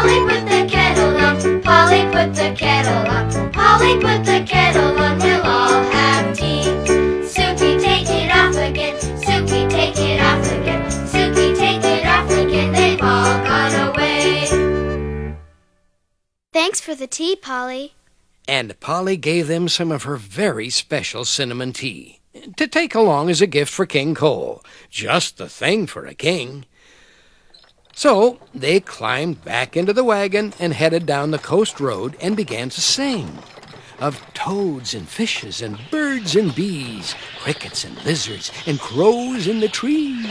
Polly put the kettle on. Polly put the kettle on. Polly put the kettle on. We'll all have tea. Sukey, take it off again. Sukey, take it off again. Sukey, take it off again. They've all gone away. Thanks for the tea, Polly. And Polly gave them some of her very special cinnamon tea to take along as a gift for King Cole. Just the thing for a king. So they climbed back into the wagon and headed down the coast road and began to sing of toads and fishes and birds and bees, crickets and lizards and crows in the trees.